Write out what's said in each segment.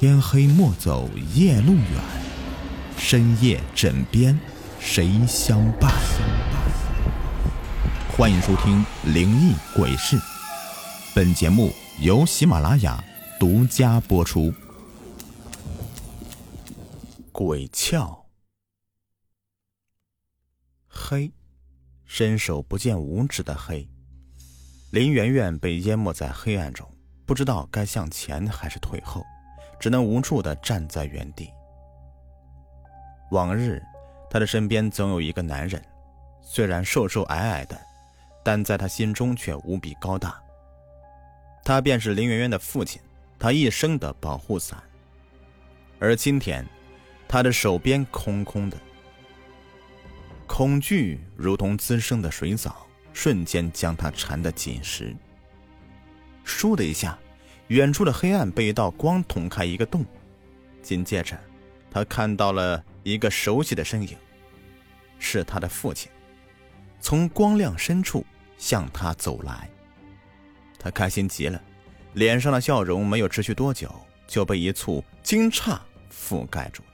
天黑莫走夜路远，深夜枕边谁相伴？欢迎收听《灵异鬼事》，本节目由喜马拉雅独家播出。鬼窍，黑，伸手不见五指的黑。林媛媛被淹没在黑暗中，不知道该向前还是退后。只能无助的站在原地。往日，他的身边总有一个男人，虽然瘦瘦矮矮的，但在他心中却无比高大。他便是林媛媛的父亲，他一生的保护伞。而今天，他的手边空空的，恐惧如同滋生的水藻，瞬间将他缠得紧实。倏的一下。远处的黑暗被一道光捅开一个洞，紧接着，他看到了一个熟悉的身影，是他的父亲，从光亮深处向他走来。他开心极了，脸上的笑容没有持续多久，就被一簇惊诧覆盖住了。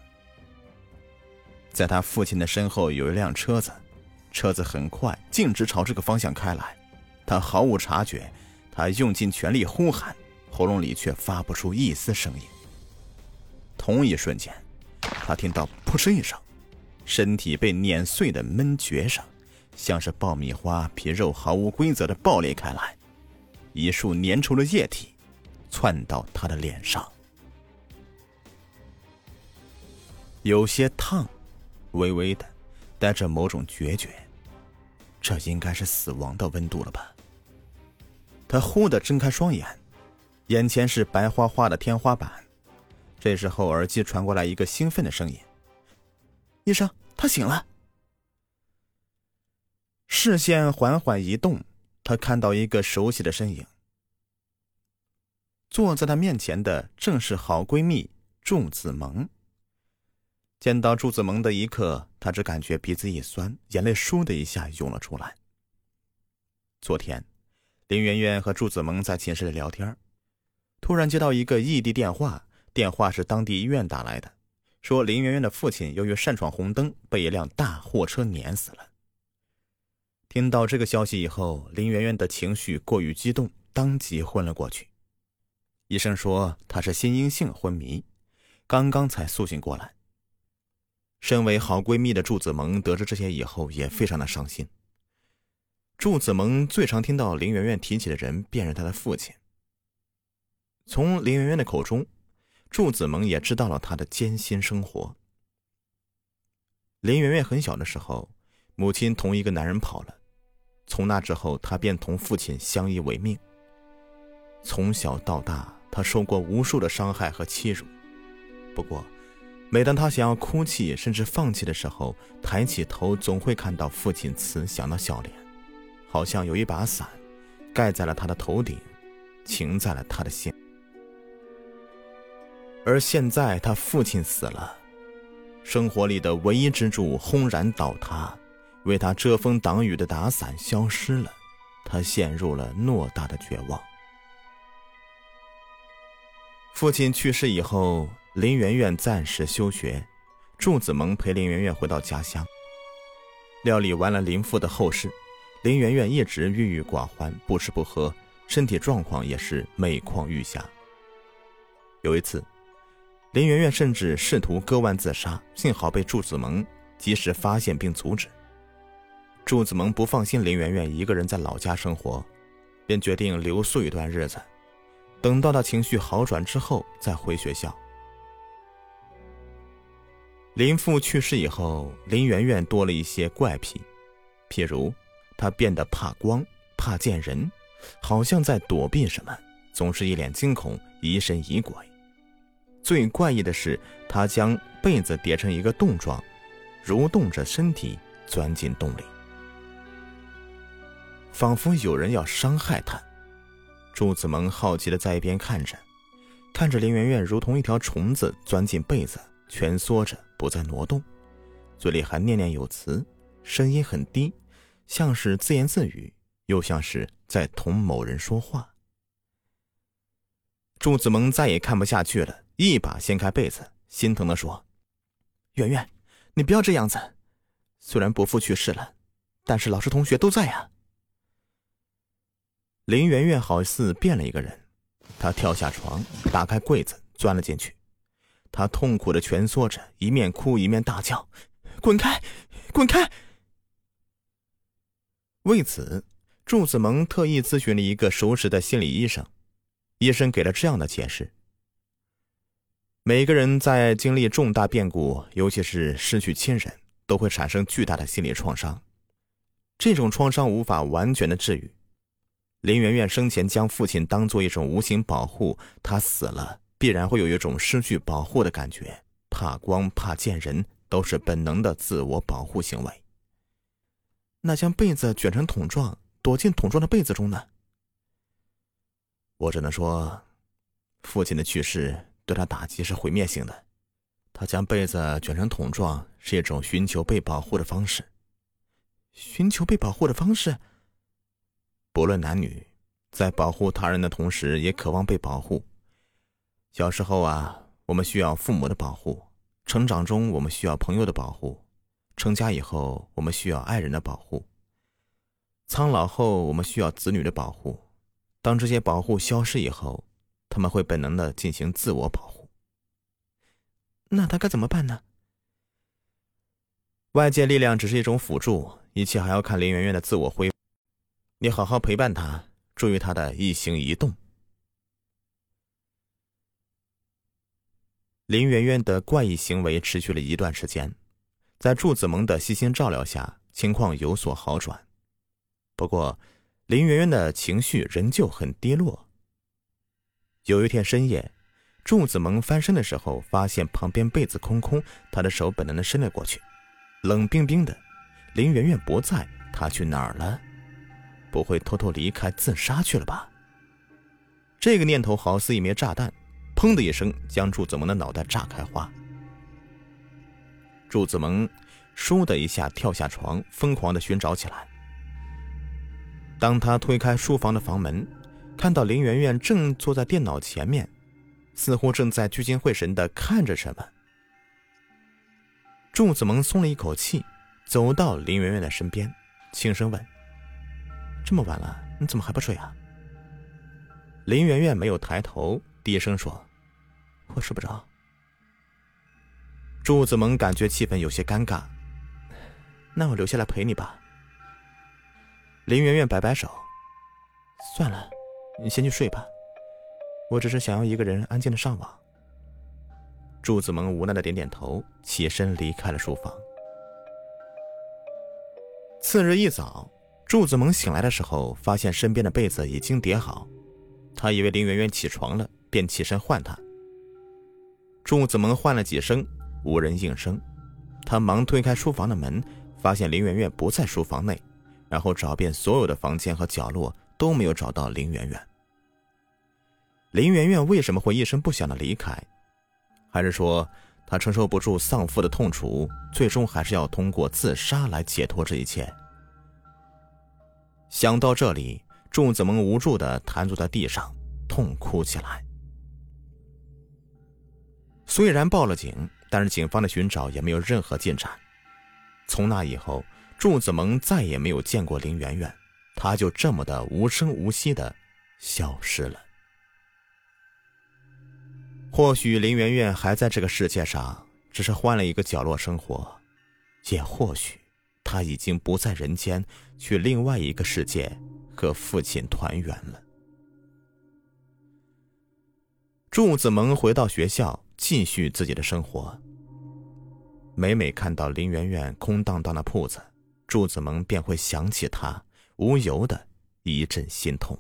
在他父亲的身后有一辆车子，车子很快径直朝这个方向开来，他毫无察觉，他用尽全力呼喊。喉咙里却发不出一丝声音。同一瞬间，他听到“噗”一声，身体被碾碎的闷绝声，像是爆米花皮肉毫无规则的爆裂开来，一束粘稠的液体窜到他的脸上，有些烫，微微的，带着某种决绝。这应该是死亡的温度了吧？他忽地睁开双眼。眼前是白花花的天花板，这时候耳机传过来一个兴奋的声音：“医生，他醒了。”视线缓缓移动，他看到一个熟悉的身影。坐在他面前的正是好闺蜜祝子萌。见到祝子萌的一刻，他只感觉鼻子一酸，眼泪倏的一下涌了出来。昨天，林媛媛和祝子萌在寝室里聊天。突然接到一个异地电话，电话是当地医院打来的，说林媛媛的父亲由于擅闯红灯，被一辆大货车碾死了。听到这个消息以后，林媛媛的情绪过于激动，当即昏了过去。医生说她是心因性昏迷，刚刚才苏醒过来。身为好闺蜜的祝子萌得知这些以后，也非常的伤心。祝子萌最常听到林媛媛提起的人，便是她的父亲。从林媛媛的口中，祝子萌也知道了她的艰辛生活。林媛媛很小的时候，母亲同一个男人跑了，从那之后，她便同父亲相依为命。从小到大，她受过无数的伤害和欺辱。不过，每当她想要哭泣甚至放弃的时候，抬起头总会看到父亲慈祥的笑脸，好像有一把伞盖在了她的头顶，擎在了她的心。而现在，他父亲死了，生活里的唯一支柱轰然倒塌，为他遮风挡雨的打伞消失了，他陷入了偌大的绝望。父亲去世以后，林媛媛暂时休学，祝子萌陪林媛媛回到家乡。料理完了林父的后事，林媛媛一直郁郁寡欢，不吃不喝，身体状况也是每况愈下。有一次。林媛媛甚至试图割腕自杀，幸好被祝子萌及时发现并阻止。祝子萌不放心林媛媛一个人在老家生活，便决定留宿一段日子，等到她情绪好转之后再回学校。林父去世以后，林媛媛多了一些怪癖，譬如她变得怕光、怕见人，好像在躲避什么，总是一脸惊恐、疑神疑鬼。最怪异的是，他将被子叠成一个洞状，蠕动着身体钻进洞里，仿佛有人要伤害他。祝子萌好奇的在一边看着，看着林媛媛如同一条虫子钻进被子，蜷缩着不再挪动，嘴里还念念有词，声音很低，像是自言自语，又像是在同某人说话。祝子萌再也看不下去了。一把掀开被子，心疼的说：“圆圆，你不要这样子。虽然伯父去世了，但是老师同学都在呀。”林圆圆好似变了一个人，她跳下床，打开柜子，钻了进去。她痛苦的蜷缩着，一面哭一面大叫：“滚开，滚开！”为此，祝子萌特意咨询了一个熟识的心理医生，医生给了这样的解释：每个人在经历重大变故，尤其是失去亲人，都会产生巨大的心理创伤，这种创伤无法完全的治愈。林媛媛生前将父亲当做一种无形保护，他死了必然会有一种失去保护的感觉，怕光、怕见人，都是本能的自我保护行为。那将被子卷成桶状，躲进桶状的被子中呢？我只能说，父亲的去世对他打击是毁灭性的，他将被子卷成桶状是一种寻求被保护的方式。寻求被保护的方式。不论男女，在保护他人的同时，也渴望被保护。小时候啊，我们需要父母的保护；成长中，我们需要朋友的保护；成家以后，我们需要爱人的保护；苍老后，我们需要子女的保护。当这些保护消失以后，他们会本能的进行自我保护。那他该怎么办呢？外界力量只是一种辅助，一切还要看林媛媛的自我恢复。你好好陪伴他，注意他的一行一动。林媛媛的怪异行为持续了一段时间，在祝子萌的悉心照料下，情况有所好转。不过，林媛媛的情绪仍旧很低落。有一天深夜，祝子萌翻身的时候，发现旁边被子空空，他的手本能的伸了过去，冷冰冰的。林媛媛不在，他去哪儿了？不会偷偷离开自杀去了吧？这个念头好似一枚炸弹，砰的一声将祝子萌的脑袋炸开花。祝子萌倏的一下跳下床，疯狂的寻找起来。当他推开书房的房门，看到林媛媛正坐在电脑前面，似乎正在聚精会神的看着什么。祝子萌松了一口气，走到林媛媛的身边，轻声问。这么晚了，你怎么还不睡啊？林媛媛没有抬头，低声说：“我睡不着。”祝子萌感觉气氛有些尴尬，那我留下来陪你吧。林媛媛摆摆手：“算了，你先去睡吧，我只是想要一个人安静的上网。”祝子萌无奈的点点头，起身离开了书房。次日一早。祝子萌醒来的时候，发现身边的被子已经叠好，他以为林媛媛起床了，便起身唤她。祝子萌唤了几声，无人应声，他忙推开书房的门，发现林媛媛不在书房内，然后找遍所有的房间和角落，都没有找到林媛媛。林媛媛为什么会一声不响的离开？还是说她承受不住丧父的痛楚，最终还是要通过自杀来解脱这一切？想到这里，祝子萌无助的瘫坐在地上，痛哭起来。虽然报了警，但是警方的寻找也没有任何进展。从那以后，祝子萌再也没有见过林媛媛，他就这么的无声无息的消失了。或许林媛媛还在这个世界上，只是换了一个角落生活，也或许。他已经不在人间，去另外一个世界和父亲团圆了。祝子萌回到学校，继续自己的生活。每每看到林媛媛空荡荡的铺子，祝子萌便会想起她，无由的一阵心痛。